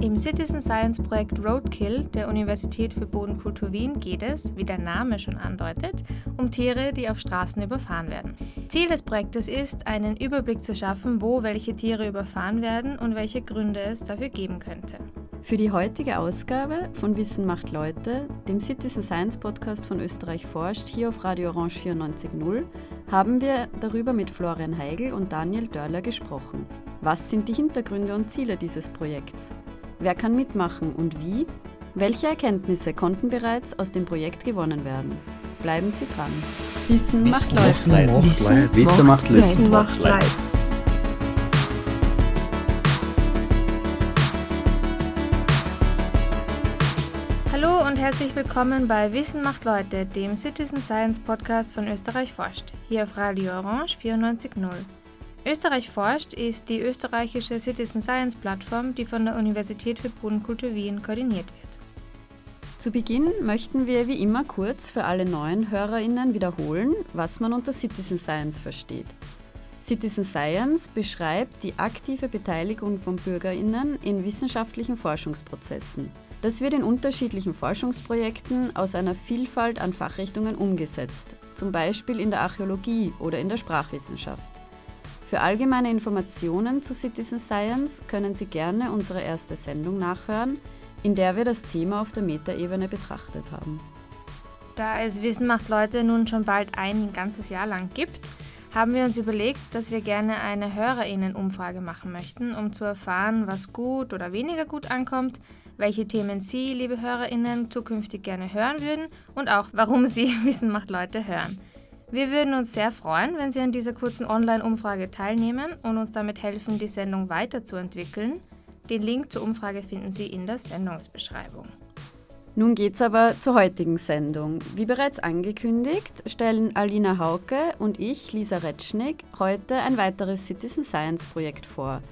Im Citizen Science Projekt Roadkill der Universität für Bodenkultur Wien geht es, wie der Name schon andeutet, um Tiere, die auf Straßen überfahren werden. Ziel des Projektes ist, einen Überblick zu schaffen, wo welche Tiere überfahren werden und welche Gründe es dafür geben könnte. Für die heutige Ausgabe von Wissen macht Leute, dem Citizen Science Podcast von Österreich forscht, hier auf Radio Orange 94.0, haben wir darüber mit Florian Heigl und Daniel Dörler gesprochen. Was sind die Hintergründe und Ziele dieses Projekts? Wer kann mitmachen und wie? Welche Erkenntnisse konnten bereits aus dem Projekt gewonnen werden? Bleiben Sie dran. Wissen, macht Leid. Wissen, Wissen macht Leid. Wissen macht Leid. Hallo und herzlich willkommen bei Wissen macht Leute, dem Citizen Science Podcast von Österreich forscht, hier auf Radio Orange 94.0. Österreich forscht ist die österreichische Citizen Science Plattform, die von der Universität für Bodenkultur Wien koordiniert wird. Zu Beginn möchten wir wie immer kurz für alle neuen HörerInnen wiederholen, was man unter Citizen Science versteht. Citizen Science beschreibt die aktive Beteiligung von BürgerInnen in wissenschaftlichen Forschungsprozessen. Das wird in unterschiedlichen Forschungsprojekten aus einer Vielfalt an Fachrichtungen umgesetzt, zum Beispiel in der Archäologie oder in der Sprachwissenschaft. Für allgemeine Informationen zu Citizen Science können Sie gerne unsere erste Sendung nachhören, in der wir das Thema auf der Metaebene betrachtet haben. Da es Wissen macht Leute nun schon bald ein ganzes Jahr lang gibt, haben wir uns überlegt, dass wir gerne eine Hörerinnen-Umfrage machen möchten, um zu erfahren, was gut oder weniger gut ankommt, welche Themen Sie, liebe Hörerinnen, zukünftig gerne hören würden und auch, warum Sie Wissen macht Leute hören. Wir würden uns sehr freuen, wenn Sie an dieser kurzen Online-Umfrage teilnehmen und uns damit helfen, die Sendung weiterzuentwickeln. Den Link zur Umfrage finden Sie in der Sendungsbeschreibung. Nun geht's aber zur heutigen Sendung. Wie bereits angekündigt, stellen Alina Hauke und ich, Lisa Retschnig, heute ein weiteres Citizen Science Projekt vor.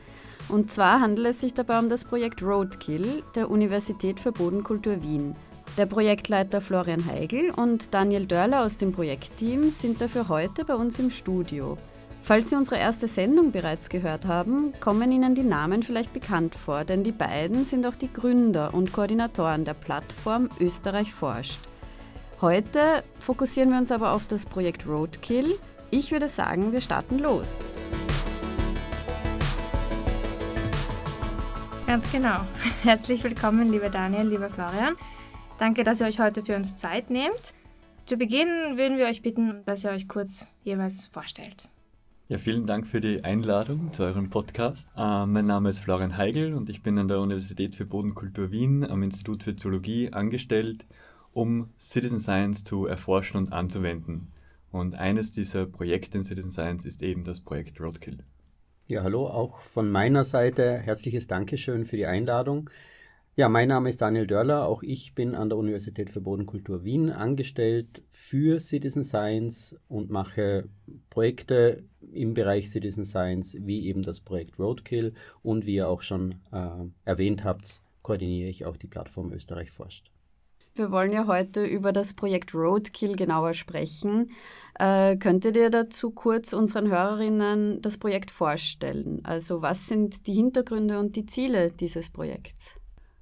Und zwar handelt es sich dabei um das Projekt Roadkill der Universität für Bodenkultur Wien. Der Projektleiter Florian Heigl und Daniel Dörler aus dem Projektteam sind dafür heute bei uns im Studio. Falls Sie unsere erste Sendung bereits gehört haben, kommen Ihnen die Namen vielleicht bekannt vor, denn die beiden sind auch die Gründer und Koordinatoren der Plattform Österreich forscht. Heute fokussieren wir uns aber auf das Projekt Roadkill. Ich würde sagen, wir starten los. Ganz genau. Herzlich willkommen, lieber Daniel, lieber Florian. Danke, dass ihr euch heute für uns Zeit nehmt. Zu Beginn würden wir euch bitten, dass ihr euch kurz jeweils vorstellt. Ja, vielen Dank für die Einladung zu eurem Podcast. Äh, mein Name ist Florian Heigl und ich bin an der Universität für Bodenkultur Wien am Institut für Zoologie angestellt, um Citizen Science zu erforschen und anzuwenden. Und eines dieser Projekte in Citizen Science ist eben das Projekt Roadkill. Ja, hallo, auch von meiner Seite herzliches Dankeschön für die Einladung. Ja, mein Name ist Daniel Dörler. Auch ich bin an der Universität für Bodenkultur Wien angestellt für Citizen Science und mache Projekte im Bereich Citizen Science, wie eben das Projekt Roadkill. Und wie ihr auch schon äh, erwähnt habt, koordiniere ich auch die Plattform Österreich forscht. Wir wollen ja heute über das Projekt Roadkill genauer sprechen. Äh, könntet ihr dazu kurz unseren Hörerinnen das Projekt vorstellen? Also was sind die Hintergründe und die Ziele dieses Projekts?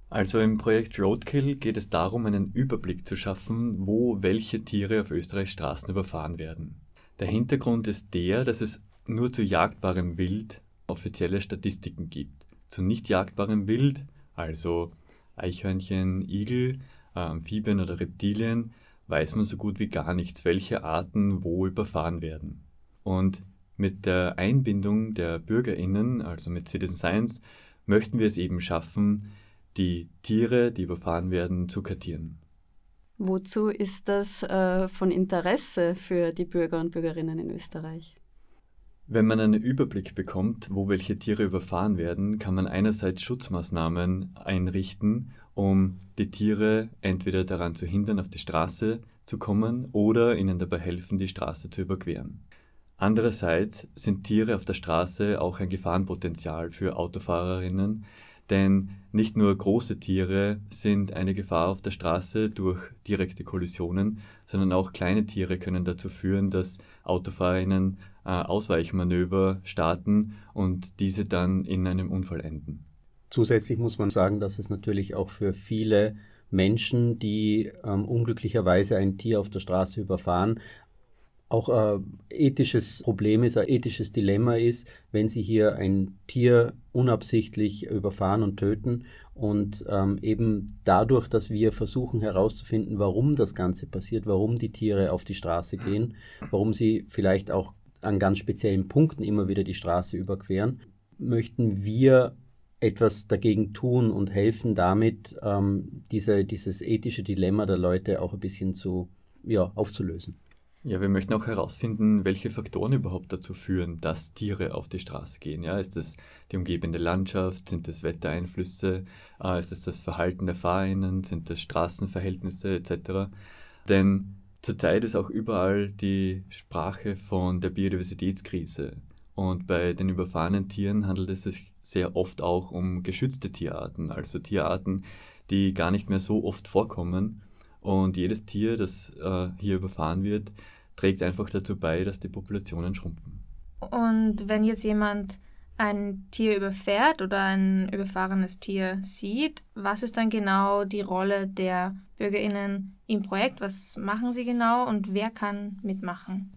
Also im Projekt Roadkill geht es darum, einen Überblick zu schaffen, wo welche Tiere auf Österreichs Straßen überfahren werden. Der Hintergrund ist der, dass es nur zu jagdbarem Wild offizielle Statistiken gibt. Zu nicht jagdbarem Wild, also Eichhörnchen, Igel, äh, Amphibien oder Reptilien, weiß man so gut wie gar nichts, welche Arten wo überfahren werden. Und mit der Einbindung der BürgerInnen, also mit Citizen Science, möchten wir es eben schaffen, die Tiere, die überfahren werden, zu kartieren. Wozu ist das äh, von Interesse für die Bürger und Bürgerinnen in Österreich? Wenn man einen Überblick bekommt, wo welche Tiere überfahren werden, kann man einerseits Schutzmaßnahmen einrichten, um die Tiere entweder daran zu hindern, auf die Straße zu kommen oder ihnen dabei helfen, die Straße zu überqueren. Andererseits sind Tiere auf der Straße auch ein Gefahrenpotenzial für Autofahrerinnen, denn nicht nur große Tiere sind eine Gefahr auf der Straße durch direkte Kollisionen, sondern auch kleine Tiere können dazu führen, dass AutofahrerInnen äh, Ausweichmanöver starten und diese dann in einem Unfall enden. Zusätzlich muss man sagen, dass es natürlich auch für viele Menschen, die ähm, unglücklicherweise ein Tier auf der Straße überfahren, auch ein ethisches Problem ist, ein ethisches Dilemma ist, wenn sie hier ein Tier unabsichtlich überfahren und töten. Und ähm, eben dadurch, dass wir versuchen herauszufinden, warum das Ganze passiert, warum die Tiere auf die Straße gehen, warum sie vielleicht auch an ganz speziellen Punkten immer wieder die Straße überqueren, möchten wir etwas dagegen tun und helfen damit, ähm, diese, dieses ethische Dilemma der Leute auch ein bisschen zu, ja, aufzulösen. Ja, wir möchten auch herausfinden, welche Faktoren überhaupt dazu führen, dass Tiere auf die Straße gehen. Ja, ist es die umgebende Landschaft? Sind es Wettereinflüsse? Äh, ist es das Verhalten der Fahrerinnen? Sind es Straßenverhältnisse etc.? Denn zurzeit ist auch überall die Sprache von der Biodiversitätskrise. Und bei den überfahrenen Tieren handelt es sich sehr oft auch um geschützte Tierarten, also Tierarten, die gar nicht mehr so oft vorkommen. Und jedes Tier, das äh, hier überfahren wird, trägt einfach dazu bei, dass die Populationen schrumpfen. Und wenn jetzt jemand ein Tier überfährt oder ein überfahrenes Tier sieht, was ist dann genau die Rolle der Bürgerinnen im Projekt? Was machen sie genau und wer kann mitmachen?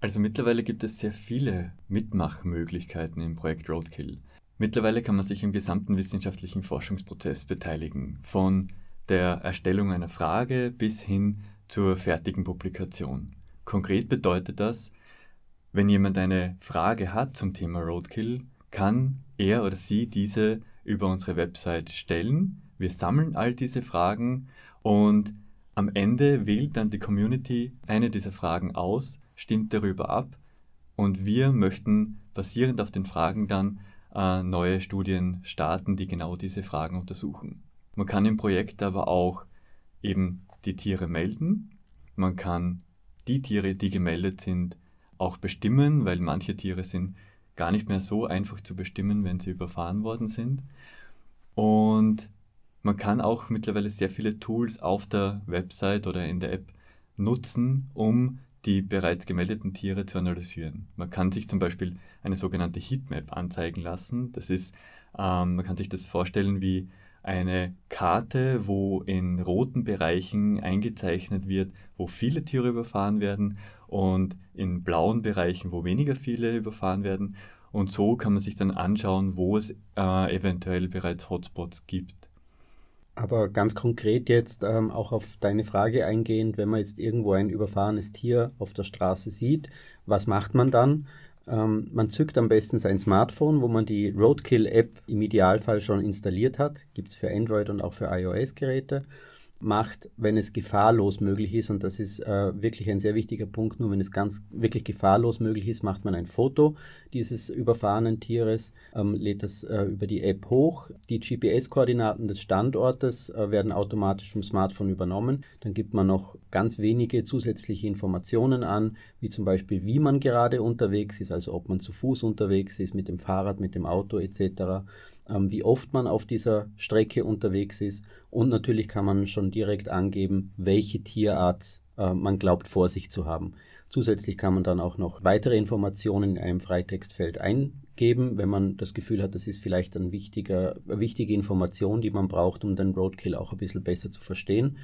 Also mittlerweile gibt es sehr viele Mitmachmöglichkeiten im Projekt Roadkill. Mittlerweile kann man sich im gesamten wissenschaftlichen Forschungsprozess beteiligen, von der Erstellung einer Frage bis hin zur fertigen Publikation. Konkret bedeutet das, wenn jemand eine Frage hat zum Thema Roadkill, kann er oder sie diese über unsere Website stellen. Wir sammeln all diese Fragen und am Ende wählt dann die Community eine dieser Fragen aus, stimmt darüber ab und wir möchten basierend auf den Fragen dann äh, neue Studien starten, die genau diese Fragen untersuchen. Man kann im Projekt aber auch eben die Tiere melden. Man kann die Tiere, die gemeldet sind, auch bestimmen, weil manche Tiere sind gar nicht mehr so einfach zu bestimmen, wenn sie überfahren worden sind. Und man kann auch mittlerweile sehr viele Tools auf der Website oder in der App nutzen, um die bereits gemeldeten Tiere zu analysieren. Man kann sich zum Beispiel eine sogenannte Heatmap anzeigen lassen. Das ist, ähm, man kann sich das vorstellen wie eine Karte, wo in roten Bereichen eingezeichnet wird, wo viele Tiere überfahren werden und in blauen Bereichen, wo weniger viele überfahren werden. Und so kann man sich dann anschauen, wo es äh, eventuell bereits Hotspots gibt. Aber ganz konkret jetzt ähm, auch auf deine Frage eingehend, wenn man jetzt irgendwo ein überfahrenes Tier auf der Straße sieht, was macht man dann? Ähm, man zückt am besten sein Smartphone, wo man die Roadkill-App im Idealfall schon installiert hat. Gibt es für Android und auch für iOS-Geräte macht, wenn es gefahrlos möglich ist. Und das ist äh, wirklich ein sehr wichtiger Punkt. Nur wenn es ganz wirklich gefahrlos möglich ist, macht man ein Foto dieses überfahrenen Tieres, ähm, lädt das äh, über die App hoch. Die GPS-Koordinaten des Standortes äh, werden automatisch vom Smartphone übernommen. Dann gibt man noch ganz wenige zusätzliche Informationen an, wie zum Beispiel, wie man gerade unterwegs ist, also ob man zu Fuß unterwegs ist, mit dem Fahrrad, mit dem Auto etc ähm, wie oft man auf dieser Strecke unterwegs ist und natürlich kann man schon direkt angeben, welche Tierart äh, man glaubt vor sich zu haben. Zusätzlich kann man dann auch noch weitere Informationen in einem Freitextfeld eingeben, wenn man das Gefühl hat, das ist vielleicht ein wichtiger, eine wichtige Information, die man braucht, um den Roadkill auch ein bisschen besser zu verstehen.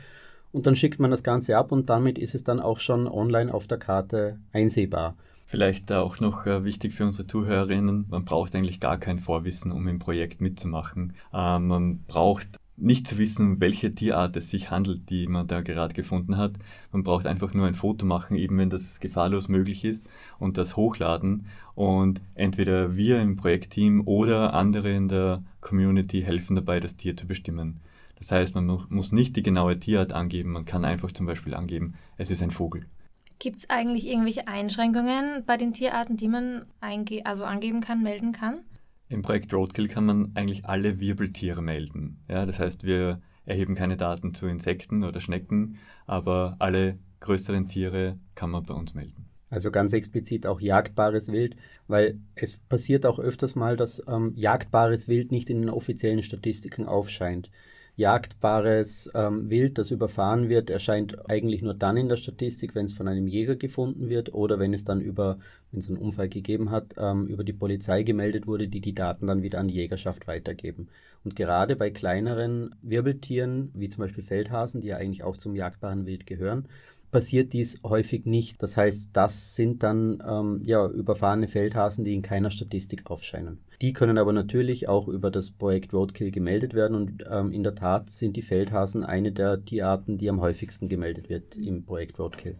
Und dann schickt man das Ganze ab und damit ist es dann auch schon online auf der Karte einsehbar. Vielleicht auch noch äh, wichtig für unsere Zuhörerinnen, man braucht eigentlich gar kein Vorwissen, um im Projekt mitzumachen. Äh, man braucht nicht zu wissen, welche Tierart es sich handelt, die man da gerade gefunden hat. Man braucht einfach nur ein Foto machen, eben wenn das gefahrlos möglich ist und das hochladen. Und entweder wir im Projektteam oder andere in der Community helfen dabei, das Tier zu bestimmen. Das heißt, man muss nicht die genaue Tierart angeben, man kann einfach zum Beispiel angeben, es ist ein Vogel. Gibt es eigentlich irgendwelche Einschränkungen bei den Tierarten, die man also angeben kann, melden kann? Im Projekt Roadkill kann man eigentlich alle Wirbeltiere melden. Ja, das heißt, wir erheben keine Daten zu Insekten oder Schnecken, aber alle größeren Tiere kann man bei uns melden. Also ganz explizit auch jagdbares Wild, weil es passiert auch öfters mal, dass ähm, jagdbares Wild nicht in den offiziellen Statistiken aufscheint. Jagdbares ähm, Wild, das überfahren wird, erscheint eigentlich nur dann in der Statistik, wenn es von einem Jäger gefunden wird oder wenn es dann über, wenn es einen Unfall gegeben hat, ähm, über die Polizei gemeldet wurde, die die Daten dann wieder an die Jägerschaft weitergeben. Und gerade bei kleineren Wirbeltieren, wie zum Beispiel Feldhasen, die ja eigentlich auch zum jagdbaren Wild gehören, passiert dies häufig nicht. Das heißt, das sind dann ähm, ja, überfahrene Feldhasen, die in keiner Statistik aufscheinen. Die können aber natürlich auch über das Projekt Roadkill gemeldet werden und ähm, in der Tat sind die Feldhasen eine der Tierarten, die am häufigsten gemeldet wird im Projekt Roadkill.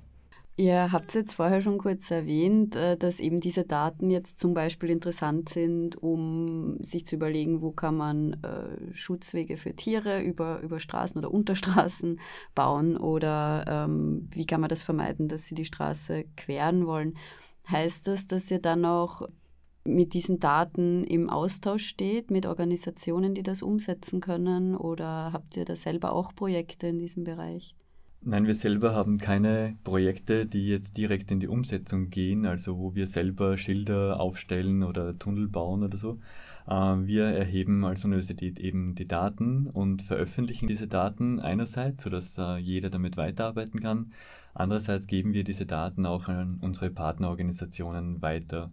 Ihr habt es jetzt vorher schon kurz erwähnt, äh, dass eben diese Daten jetzt zum Beispiel interessant sind, um sich zu überlegen, wo kann man äh, Schutzwege für Tiere über, über Straßen oder Unterstraßen bauen oder ähm, wie kann man das vermeiden, dass sie die Straße queren wollen. Heißt das, dass ihr dann auch mit diesen Daten im Austausch steht, mit Organisationen, die das umsetzen können oder habt ihr da selber auch Projekte in diesem Bereich? Nein, wir selber haben keine Projekte, die jetzt direkt in die Umsetzung gehen, also wo wir selber Schilder aufstellen oder Tunnel bauen oder so. Ähm, wir erheben als Universität eben die Daten und veröffentlichen diese Daten einerseits, sodass äh, jeder damit weiterarbeiten kann. Andererseits geben wir diese Daten auch an unsere Partnerorganisationen weiter.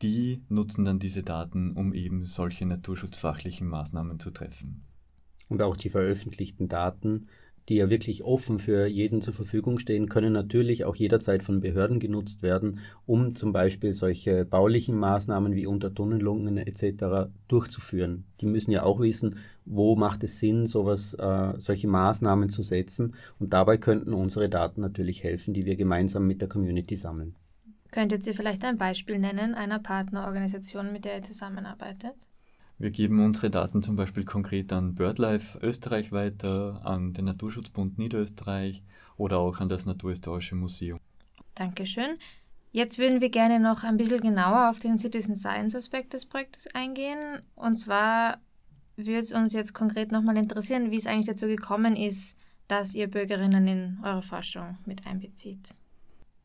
Die nutzen dann diese Daten, um eben solche naturschutzfachlichen Maßnahmen zu treffen. Und auch die veröffentlichten Daten die ja wirklich offen für jeden zur Verfügung stehen, können natürlich auch jederzeit von Behörden genutzt werden, um zum Beispiel solche baulichen Maßnahmen wie Untertunnelungen etc. durchzuführen. Die müssen ja auch wissen, wo macht es Sinn, sowas, äh, solche Maßnahmen zu setzen. Und dabei könnten unsere Daten natürlich helfen, die wir gemeinsam mit der Community sammeln. Könntet ihr vielleicht ein Beispiel nennen einer Partnerorganisation, mit der ihr zusammenarbeitet? Wir geben unsere Daten zum Beispiel konkret an BirdLife Österreich weiter, an den Naturschutzbund Niederösterreich oder auch an das Naturhistorische Museum. Dankeschön. Jetzt würden wir gerne noch ein bisschen genauer auf den Citizen Science Aspekt des Projektes eingehen. Und zwar würde es uns jetzt konkret nochmal interessieren, wie es eigentlich dazu gekommen ist, dass ihr Bürgerinnen in eure Forschung mit einbezieht.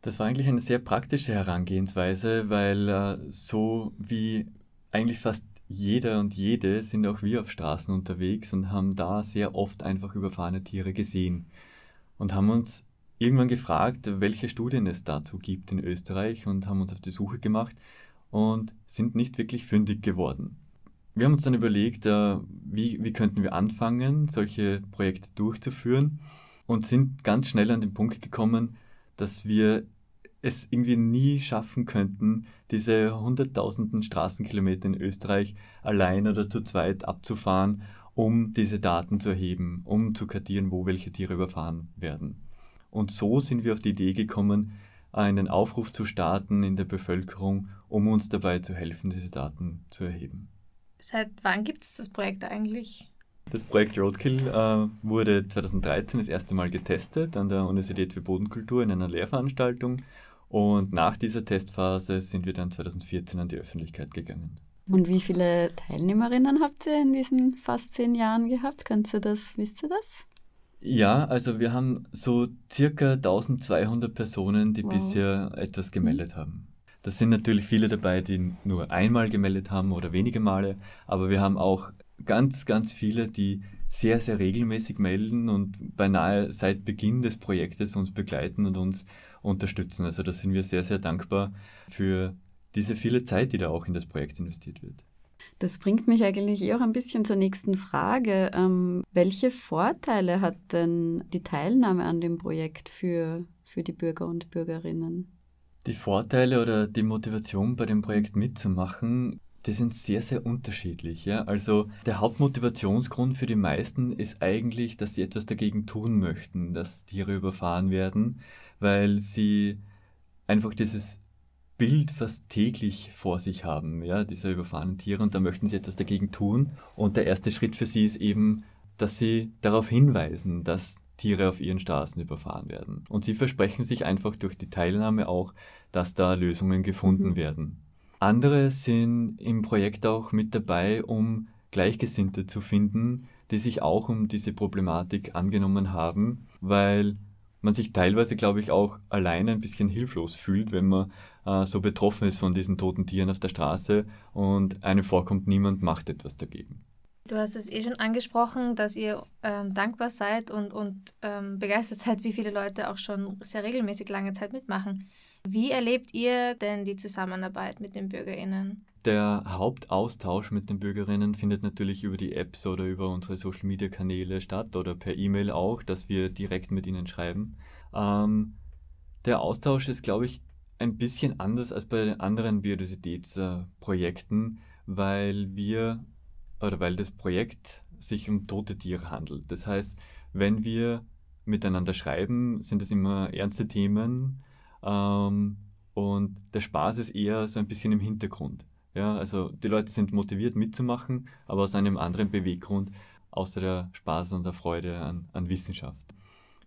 Das war eigentlich eine sehr praktische Herangehensweise, weil äh, so wie eigentlich fast jeder und jede sind auch wir auf Straßen unterwegs und haben da sehr oft einfach überfahrene Tiere gesehen und haben uns irgendwann gefragt, welche Studien es dazu gibt in Österreich und haben uns auf die Suche gemacht und sind nicht wirklich fündig geworden. Wir haben uns dann überlegt, äh, wie, wie könnten wir anfangen, solche Projekte durchzuführen und sind ganz schnell an den Punkt gekommen, dass wir es irgendwie nie schaffen könnten, diese hunderttausenden Straßenkilometer in Österreich allein oder zu zweit abzufahren, um diese Daten zu erheben, um zu kartieren, wo welche Tiere überfahren werden. Und so sind wir auf die Idee gekommen, einen Aufruf zu starten in der Bevölkerung, um uns dabei zu helfen, diese Daten zu erheben. Seit wann gibt es das Projekt eigentlich? Das Projekt Roadkill äh, wurde 2013 das erste Mal getestet an der Universität für Bodenkultur in einer Lehrveranstaltung und nach dieser Testphase sind wir dann 2014 an die Öffentlichkeit gegangen. Und wie viele Teilnehmerinnen habt ihr in diesen fast zehn Jahren gehabt? Könnt ihr das, wisst ihr das? Ja, also wir haben so circa 1200 Personen, die wow. bisher etwas gemeldet mhm. haben. Das sind natürlich viele dabei, die nur einmal gemeldet haben oder wenige Male, aber wir haben auch ganz, ganz viele, die sehr, sehr regelmäßig melden und beinahe seit Beginn des Projektes uns begleiten und uns unterstützen. Also da sind wir sehr, sehr dankbar für diese viele Zeit, die da auch in das Projekt investiert wird. Das bringt mich eigentlich auch ein bisschen zur nächsten Frage. Ähm, welche Vorteile hat denn die Teilnahme an dem Projekt für, für die Bürger und Bürgerinnen? Die Vorteile oder die Motivation bei dem Projekt mitzumachen, die sind sehr, sehr unterschiedlich. Ja? Also der Hauptmotivationsgrund für die meisten ist eigentlich, dass sie etwas dagegen tun möchten, dass Tiere überfahren werden weil sie einfach dieses Bild fast täglich vor sich haben, ja, dieser überfahrenen Tiere und da möchten sie etwas dagegen tun. Und der erste Schritt für sie ist eben, dass sie darauf hinweisen, dass Tiere auf ihren Straßen überfahren werden. Und sie versprechen sich einfach durch die Teilnahme auch, dass da Lösungen gefunden mhm. werden. Andere sind im Projekt auch mit dabei, um Gleichgesinnte zu finden, die sich auch um diese Problematik angenommen haben, weil man sich teilweise, glaube ich, auch alleine ein bisschen hilflos fühlt, wenn man äh, so betroffen ist von diesen toten Tieren auf der Straße und einem vorkommt, niemand macht etwas dagegen. Du hast es eh schon angesprochen, dass ihr ähm, dankbar seid und, und ähm, begeistert seid, wie viele Leute auch schon sehr regelmäßig lange Zeit mitmachen. Wie erlebt ihr denn die Zusammenarbeit mit den BürgerInnen? Der Hauptaustausch mit den Bürgerinnen findet natürlich über die Apps oder über unsere Social-Media-Kanäle statt oder per E-Mail auch, dass wir direkt mit ihnen schreiben. Ähm, der Austausch ist, glaube ich, ein bisschen anders als bei anderen Biodiversitätsprojekten, weil wir oder weil das Projekt sich um tote Tiere handelt. Das heißt, wenn wir miteinander schreiben, sind es immer ernste Themen ähm, und der Spaß ist eher so ein bisschen im Hintergrund. Ja, also die Leute sind motiviert mitzumachen, aber aus einem anderen Beweggrund, außer der Spaß und der Freude an, an Wissenschaft.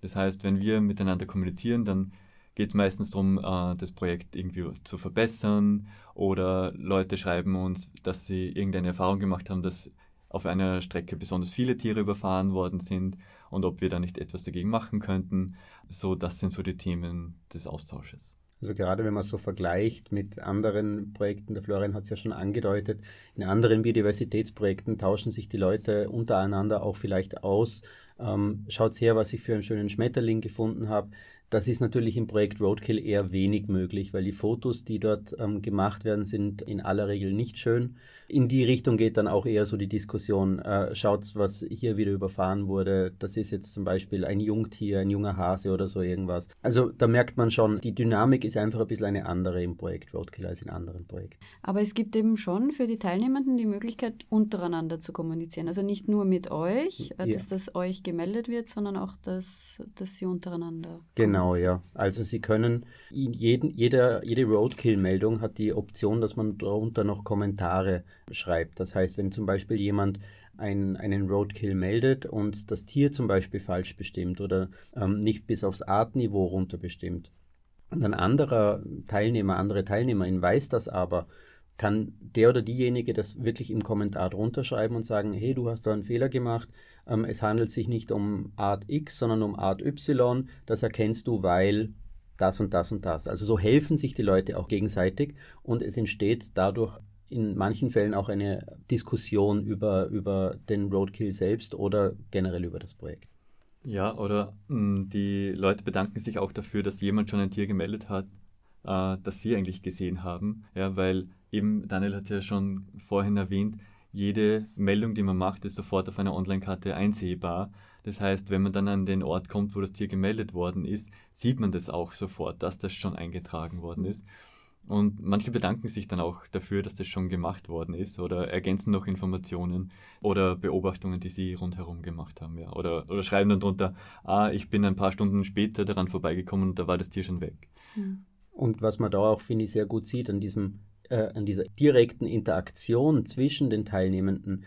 Das heißt, wenn wir miteinander kommunizieren, dann geht es meistens darum, äh, das Projekt irgendwie zu verbessern oder Leute schreiben uns, dass sie irgendeine Erfahrung gemacht haben, dass auf einer Strecke besonders viele Tiere überfahren worden sind und ob wir da nicht etwas dagegen machen könnten. So, das sind so die Themen des Austausches. Also gerade wenn man so vergleicht mit anderen Projekten, der Florian hat es ja schon angedeutet, in anderen Biodiversitätsprojekten tauschen sich die Leute untereinander auch vielleicht aus. Ähm, schaut her, was ich für einen schönen Schmetterling gefunden habe. Das ist natürlich im Projekt Roadkill eher wenig möglich, weil die Fotos, die dort ähm, gemacht werden, sind in aller Regel nicht schön. In die Richtung geht dann auch eher so die Diskussion, äh, schaut, was hier wieder überfahren wurde. Das ist jetzt zum Beispiel ein Jungtier, ein junger Hase oder so irgendwas. Also da merkt man schon, die Dynamik ist einfach ein bisschen eine andere im Projekt Roadkill als in anderen Projekten. Aber es gibt eben schon für die Teilnehmenden die Möglichkeit, untereinander zu kommunizieren. Also nicht nur mit euch, äh, ja. dass das euch gemeldet wird, sondern auch, dass, dass sie untereinander. Genau. Genau, ja. Also Sie können, jeden, jeder, jede Roadkill-Meldung hat die Option, dass man darunter noch Kommentare schreibt. Das heißt, wenn zum Beispiel jemand ein, einen Roadkill meldet und das Tier zum Beispiel falsch bestimmt oder ähm, nicht bis aufs Artniveau runter bestimmt, und ein anderer Teilnehmer, andere Teilnehmerin weiß das aber, kann der oder diejenige das wirklich im Kommentar drunter schreiben und sagen, hey, du hast da einen Fehler gemacht, ähm, es handelt sich nicht um Art X, sondern um Art Y, das erkennst du, weil das und das und das. Also so helfen sich die Leute auch gegenseitig und es entsteht dadurch in manchen Fällen auch eine Diskussion über, über den Roadkill selbst oder generell über das Projekt. Ja, oder mh, hm, die Leute bedanken sich auch dafür, dass jemand schon ein Tier gemeldet hat, äh, das sie eigentlich gesehen haben. Ja, weil eben, Daniel hat ja schon vorhin erwähnt, jede Meldung, die man macht, ist sofort auf einer Online-Karte einsehbar. Das heißt, wenn man dann an den Ort kommt, wo das Tier gemeldet worden ist, sieht man das auch sofort, dass das schon eingetragen worden ist. Und manche bedanken sich dann auch dafür, dass das schon gemacht worden ist oder ergänzen noch Informationen oder Beobachtungen, die sie rundherum gemacht haben. Ja. Oder, oder schreiben dann drunter, ah, ich bin ein paar Stunden später daran vorbeigekommen und da war das Tier schon weg. Hm. Und was man da auch, finde ich, sehr gut sieht an diesem äh, an dieser direkten Interaktion zwischen den Teilnehmenden,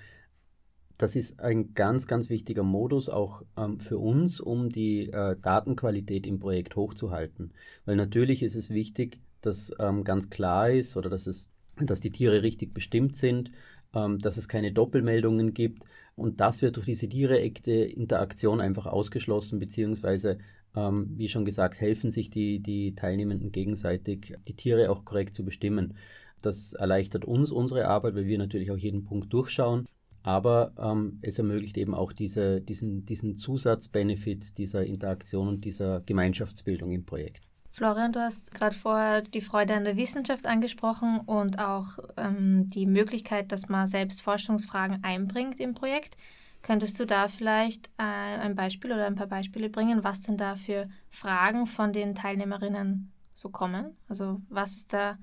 das ist ein ganz, ganz wichtiger Modus auch ähm, für uns, um die äh, Datenqualität im Projekt hochzuhalten. Weil natürlich ist es wichtig, dass ähm, ganz klar ist oder dass, es, dass die Tiere richtig bestimmt sind, ähm, dass es keine Doppelmeldungen gibt. Und das wird durch diese direkte Interaktion einfach ausgeschlossen, beziehungsweise ähm, wie schon gesagt, helfen sich die, die Teilnehmenden gegenseitig, die Tiere auch korrekt zu bestimmen. Das erleichtert uns unsere Arbeit, weil wir natürlich auch jeden Punkt durchschauen. Aber ähm, es ermöglicht eben auch diese, diesen, diesen Zusatzbenefit dieser Interaktion und dieser Gemeinschaftsbildung im Projekt. Florian, du hast gerade vorher die Freude an der Wissenschaft angesprochen und auch ähm, die Möglichkeit, dass man selbst Forschungsfragen einbringt im Projekt. Könntest du da vielleicht äh, ein Beispiel oder ein paar Beispiele bringen, was denn da für Fragen von den Teilnehmerinnen so kommen? Also was ist da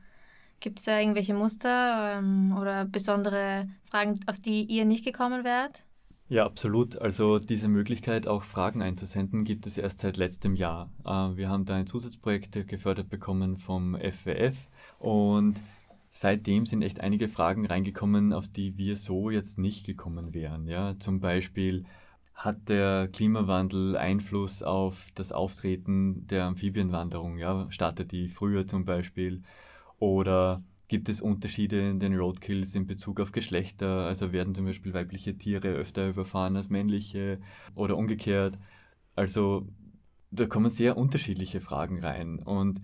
Gibt es da irgendwelche Muster ähm, oder besondere Fragen, auf die ihr nicht gekommen wärt? Ja, absolut. Also diese Möglichkeit, auch Fragen einzusenden, gibt es erst seit letztem Jahr. Äh, wir haben da ein Zusatzprojekt gefördert bekommen vom FWF und seitdem sind echt einige Fragen reingekommen, auf die wir so jetzt nicht gekommen wären. Ja, zum Beispiel, hat der Klimawandel Einfluss auf das Auftreten der Amphibienwanderung? Ja, startet die früher zum Beispiel? Oder gibt es Unterschiede in den Roadkills in Bezug auf Geschlechter? Also werden zum Beispiel weibliche Tiere öfter überfahren als männliche oder umgekehrt? Also da kommen sehr unterschiedliche Fragen rein. Und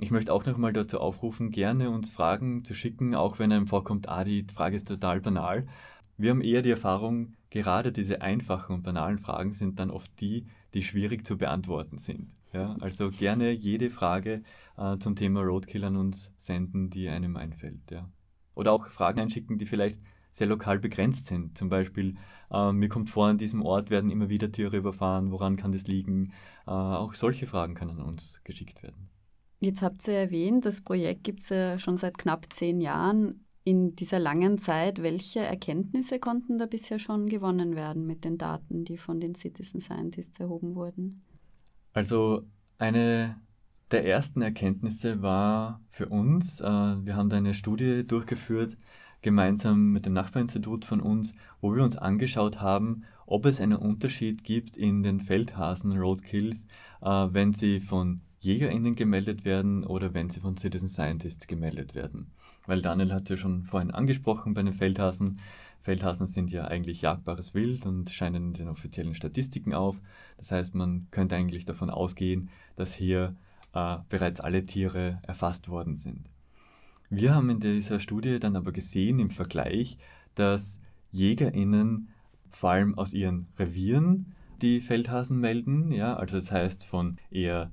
ich möchte auch nochmal dazu aufrufen, gerne uns Fragen zu schicken, auch wenn einem vorkommt, ah, die Frage ist total banal. Wir haben eher die Erfahrung, gerade diese einfachen und banalen Fragen sind dann oft die, die schwierig zu beantworten sind. Ja, also gerne jede Frage äh, zum Thema Roadkill an uns senden, die einem einfällt. Ja. Oder auch Fragen einschicken, die vielleicht sehr lokal begrenzt sind. Zum Beispiel, äh, mir kommt vor, an diesem Ort werden immer wieder Tiere überfahren, woran kann das liegen? Äh, auch solche Fragen können an uns geschickt werden. Jetzt habt ihr erwähnt, das Projekt gibt es ja schon seit knapp zehn Jahren. In dieser langen Zeit, welche Erkenntnisse konnten da bisher schon gewonnen werden mit den Daten, die von den Citizen Scientists erhoben wurden? Also eine der ersten Erkenntnisse war für uns, äh, wir haben da eine Studie durchgeführt, gemeinsam mit dem Nachbarinstitut von uns, wo wir uns angeschaut haben, ob es einen Unterschied gibt in den Feldhasen-Roadkills, äh, wenn sie von JägerInnen gemeldet werden oder wenn sie von Citizen Scientists gemeldet werden. Weil Daniel hat ja schon vorhin angesprochen bei den Feldhasen. Feldhasen sind ja eigentlich jagbares Wild und scheinen in den offiziellen Statistiken auf. Das heißt, man könnte eigentlich davon ausgehen, dass hier äh, bereits alle Tiere erfasst worden sind. Wir haben in dieser Studie dann aber gesehen im Vergleich, dass JägerInnen vor allem aus ihren Revieren die Feldhasen melden, ja, also das heißt von eher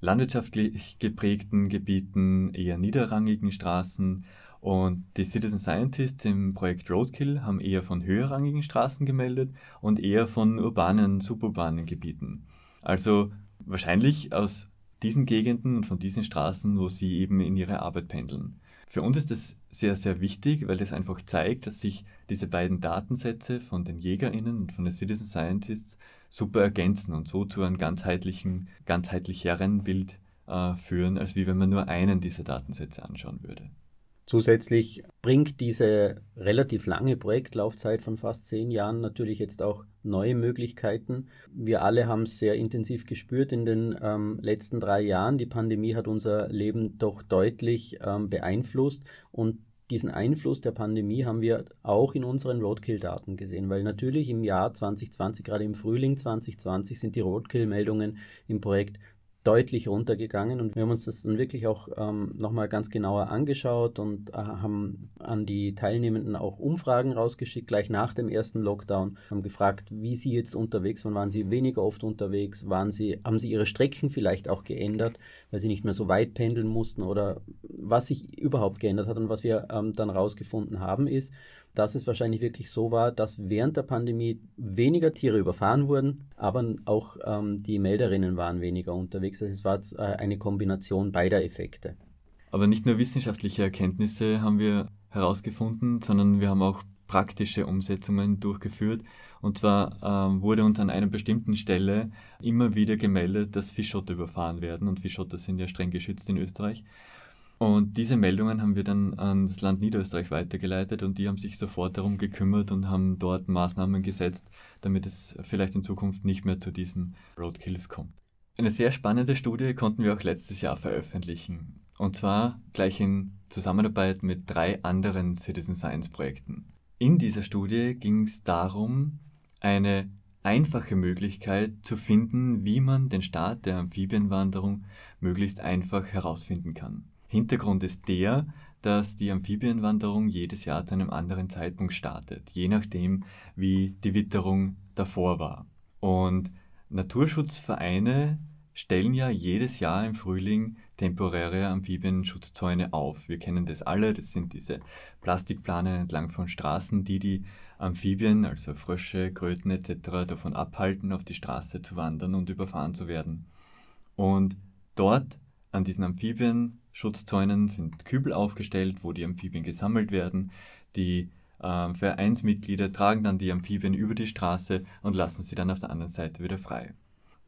landwirtschaftlich geprägten Gebieten, eher niederrangigen Straßen. Und die Citizen Scientists im Projekt Roadkill haben eher von höherrangigen Straßen gemeldet und eher von urbanen, suburbanen Gebieten. Also wahrscheinlich aus diesen Gegenden und von diesen Straßen, wo sie eben in ihre Arbeit pendeln. Für uns ist das sehr, sehr wichtig, weil es einfach zeigt, dass sich diese beiden Datensätze von den JägerInnen und von den Citizen Scientists super ergänzen und so zu einem ganzheitlichen, ganzheitlicheren Bild äh, führen, als wie wenn man nur einen dieser Datensätze anschauen würde. Zusätzlich bringt diese relativ lange Projektlaufzeit von fast zehn Jahren natürlich jetzt auch neue Möglichkeiten. Wir alle haben es sehr intensiv gespürt in den ähm, letzten drei Jahren. Die Pandemie hat unser Leben doch deutlich ähm, beeinflusst und diesen Einfluss der Pandemie haben wir auch in unseren Roadkill-Daten gesehen, weil natürlich im Jahr 2020, gerade im Frühling 2020, sind die Roadkill-Meldungen im Projekt deutlich runtergegangen. Und wir haben uns das dann wirklich auch ähm, nochmal ganz genauer angeschaut und äh, haben an die Teilnehmenden auch Umfragen rausgeschickt, gleich nach dem ersten Lockdown, haben gefragt, wie sie jetzt unterwegs waren, waren sie weniger oft unterwegs, waren sie, haben sie ihre Strecken vielleicht auch geändert, weil sie nicht mehr so weit pendeln mussten? Oder was sich überhaupt geändert hat und was wir ähm, dann rausgefunden haben ist, dass es wahrscheinlich wirklich so war, dass während der Pandemie weniger Tiere überfahren wurden, aber auch ähm, die Melderinnen waren weniger unterwegs. Also es war äh, eine Kombination beider Effekte. Aber nicht nur wissenschaftliche Erkenntnisse haben wir herausgefunden, sondern wir haben auch praktische Umsetzungen durchgeführt. Und zwar ähm, wurde uns an einer bestimmten Stelle immer wieder gemeldet, dass Fischotter überfahren werden. Und Fischotter sind ja streng geschützt in Österreich. Und diese Meldungen haben wir dann an das Land Niederösterreich weitergeleitet und die haben sich sofort darum gekümmert und haben dort Maßnahmen gesetzt, damit es vielleicht in Zukunft nicht mehr zu diesen Roadkills kommt. Eine sehr spannende Studie konnten wir auch letztes Jahr veröffentlichen. Und zwar gleich in Zusammenarbeit mit drei anderen Citizen Science Projekten. In dieser Studie ging es darum, eine einfache Möglichkeit zu finden, wie man den Start der Amphibienwanderung möglichst einfach herausfinden kann. Hintergrund ist der, dass die Amphibienwanderung jedes Jahr zu einem anderen Zeitpunkt startet, je nachdem, wie die Witterung davor war. Und Naturschutzvereine stellen ja jedes Jahr im Frühling temporäre Amphibienschutzzäune auf. Wir kennen das alle, das sind diese Plastikplanen entlang von Straßen, die die Amphibien, also Frösche, Kröten etc. davon abhalten, auf die Straße zu wandern und überfahren zu werden. Und dort an diesen Amphibien Schutzzäunen sind Kübel aufgestellt, wo die Amphibien gesammelt werden. Die äh, Vereinsmitglieder tragen dann die Amphibien über die Straße und lassen sie dann auf der anderen Seite wieder frei.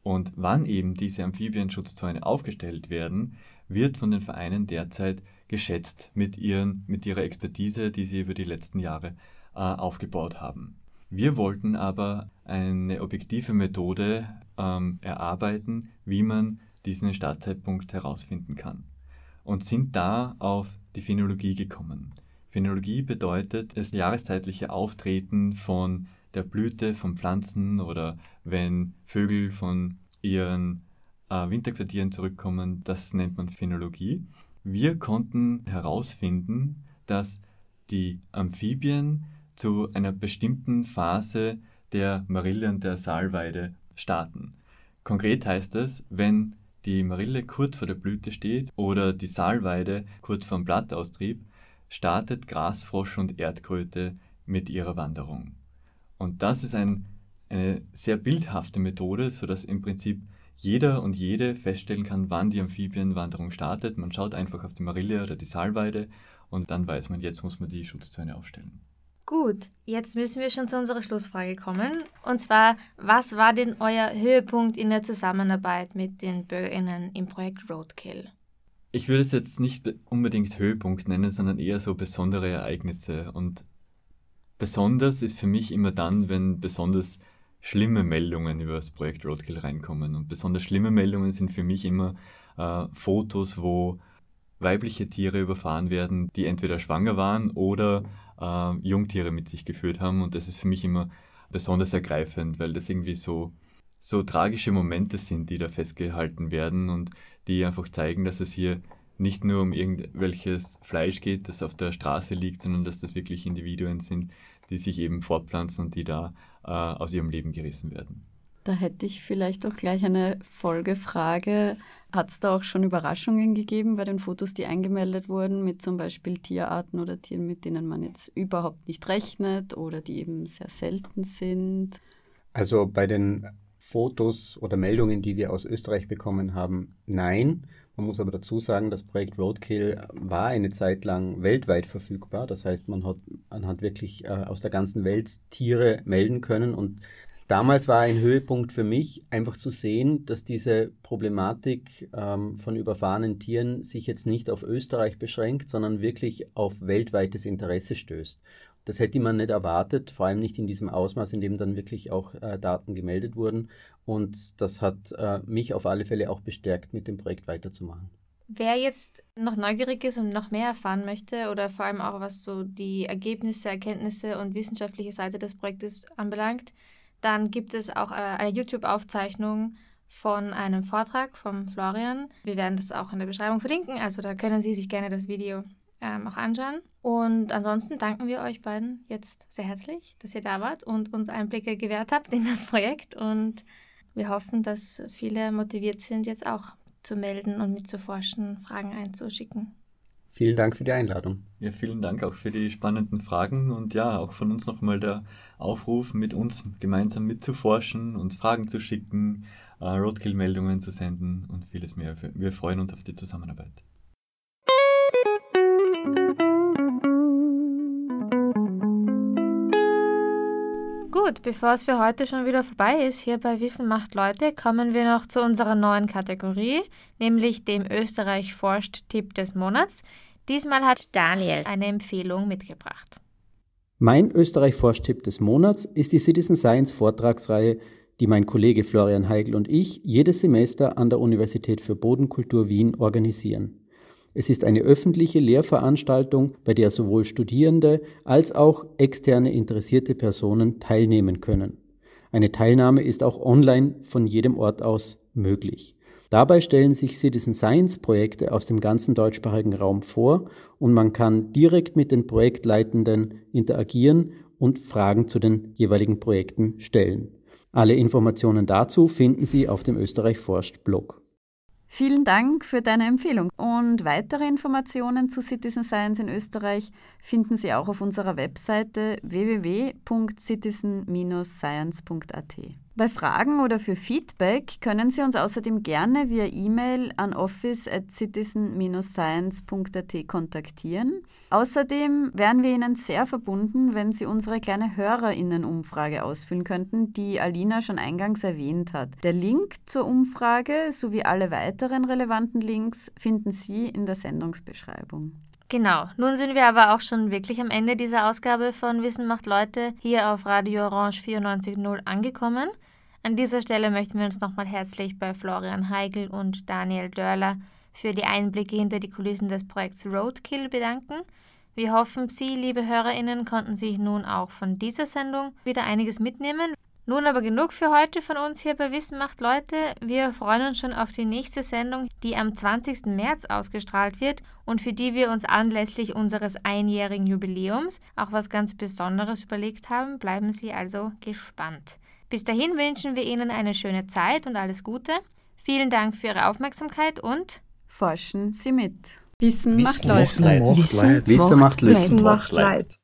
Und wann eben diese Amphibienschutzzäune aufgestellt werden, wird von den Vereinen derzeit geschätzt mit, ihren, mit ihrer Expertise, die sie über die letzten Jahre äh, aufgebaut haben. Wir wollten aber eine objektive Methode ähm, erarbeiten, wie man diesen Startzeitpunkt herausfinden kann und sind da auf die Phänologie gekommen. Phänologie bedeutet das jahreszeitliche Auftreten von der Blüte von Pflanzen oder wenn Vögel von ihren äh, Winterquartieren zurückkommen, das nennt man Phänologie. Wir konnten herausfinden, dass die Amphibien zu einer bestimmten Phase der Marille und der Saalweide starten. Konkret heißt das, wenn die Marille kurz vor der Blüte steht oder die Saalweide kurz vor dem Blattaustrieb, startet Grasfrosch und Erdkröte mit ihrer Wanderung. Und das ist ein, eine sehr bildhafte Methode, sodass im Prinzip jeder und jede feststellen kann, wann die Amphibienwanderung startet. Man schaut einfach auf die Marille oder die Saalweide und dann weiß man, jetzt muss man die Schutzzone aufstellen. Gut, jetzt müssen wir schon zu unserer Schlussfrage kommen. Und zwar, was war denn euer Höhepunkt in der Zusammenarbeit mit den BürgerInnen im Projekt Roadkill? Ich würde es jetzt nicht unbedingt Höhepunkt nennen, sondern eher so besondere Ereignisse. Und besonders ist für mich immer dann, wenn besonders schlimme Meldungen über das Projekt Roadkill reinkommen. Und besonders schlimme Meldungen sind für mich immer äh, Fotos, wo weibliche Tiere überfahren werden, die entweder schwanger waren oder äh, Jungtiere mit sich geführt haben. Und das ist für mich immer besonders ergreifend, weil das irgendwie so, so tragische Momente sind, die da festgehalten werden und die einfach zeigen, dass es hier nicht nur um irgendwelches Fleisch geht, das auf der Straße liegt, sondern dass das wirklich Individuen sind, die sich eben fortpflanzen und die da äh, aus ihrem Leben gerissen werden. Da hätte ich vielleicht auch gleich eine Folgefrage. Hat es da auch schon Überraschungen gegeben bei den Fotos, die eingemeldet wurden, mit zum Beispiel Tierarten oder Tieren, mit denen man jetzt überhaupt nicht rechnet oder die eben sehr selten sind? Also bei den Fotos oder Meldungen, die wir aus Österreich bekommen haben, nein. Man muss aber dazu sagen, das Projekt Roadkill war eine Zeit lang weltweit verfügbar. Das heißt, man hat, man hat wirklich äh, aus der ganzen Welt Tiere melden können und Damals war ein Höhepunkt für mich, einfach zu sehen, dass diese Problematik ähm, von überfahrenen Tieren sich jetzt nicht auf Österreich beschränkt, sondern wirklich auf weltweites Interesse stößt. Das hätte man nicht erwartet, vor allem nicht in diesem Ausmaß, in dem dann wirklich auch äh, Daten gemeldet wurden. Und das hat äh, mich auf alle Fälle auch bestärkt, mit dem Projekt weiterzumachen. Wer jetzt noch neugierig ist und noch mehr erfahren möchte oder vor allem auch was so die Ergebnisse, Erkenntnisse und wissenschaftliche Seite des Projektes anbelangt, dann gibt es auch äh, eine YouTube-Aufzeichnung von einem Vortrag vom Florian. Wir werden das auch in der Beschreibung verlinken, also da können Sie sich gerne das Video ähm, auch anschauen. Und ansonsten danken wir euch beiden jetzt sehr herzlich, dass ihr da wart und uns Einblicke gewährt habt in das Projekt. Und wir hoffen, dass viele motiviert sind, jetzt auch zu melden und mitzuforschen, Fragen einzuschicken. Vielen Dank für die Einladung. Ja, vielen Dank auch für die spannenden Fragen und ja, auch von uns nochmal der Aufruf, mit uns gemeinsam mitzuforschen, uns Fragen zu schicken, äh, Roadkill-Meldungen zu senden und vieles mehr. Wir freuen uns auf die Zusammenarbeit. Gut, bevor es für heute schon wieder vorbei ist, hier bei Wissen macht Leute, kommen wir noch zu unserer neuen Kategorie, nämlich dem Österreich forscht Tipp des Monats. Diesmal hat Daniel eine Empfehlung mitgebracht. Mein Österreich Forscht-Tipp des Monats ist die Citizen Science Vortragsreihe, die mein Kollege Florian Heigl und ich jedes Semester an der Universität für Bodenkultur Wien organisieren. Es ist eine öffentliche Lehrveranstaltung, bei der sowohl Studierende als auch externe interessierte Personen teilnehmen können. Eine Teilnahme ist auch online von jedem Ort aus möglich. Dabei stellen sich Citizen Science Projekte aus dem ganzen deutschsprachigen Raum vor und man kann direkt mit den Projektleitenden interagieren und Fragen zu den jeweiligen Projekten stellen. Alle Informationen dazu finden Sie auf dem Österreich Forscht Blog. Vielen Dank für deine Empfehlung. Und weitere Informationen zu Citizen Science in Österreich finden Sie auch auf unserer Webseite www.citizen-science.at. Bei Fragen oder für Feedback können Sie uns außerdem gerne via E-Mail an office@citizen-science.at kontaktieren. Außerdem wären wir Ihnen sehr verbunden, wenn Sie unsere kleine Hörerinnenumfrage ausfüllen könnten, die Alina schon eingangs erwähnt hat. Der Link zur Umfrage sowie alle weiteren relevanten Links finden Sie in der Sendungsbeschreibung. Genau, nun sind wir aber auch schon wirklich am Ende dieser Ausgabe von Wissen macht Leute hier auf Radio Orange 94.0 angekommen. An dieser Stelle möchten wir uns nochmal herzlich bei Florian Heigl und Daniel Dörler für die Einblicke hinter die Kulissen des Projekts Roadkill bedanken. Wir hoffen, Sie, liebe HörerInnen, konnten sich nun auch von dieser Sendung wieder einiges mitnehmen. Nun aber genug für heute von uns hier bei Wissen macht Leute. Wir freuen uns schon auf die nächste Sendung, die am 20. März ausgestrahlt wird und für die wir uns anlässlich unseres einjährigen Jubiläums auch was ganz Besonderes überlegt haben. Bleiben Sie also gespannt. Bis dahin wünschen wir Ihnen eine schöne Zeit und alles Gute. Vielen Dank für Ihre Aufmerksamkeit und forschen Sie mit. Wissen, Wissen macht Leute. macht Leid. Wissen macht Leid. Wissen macht Leid.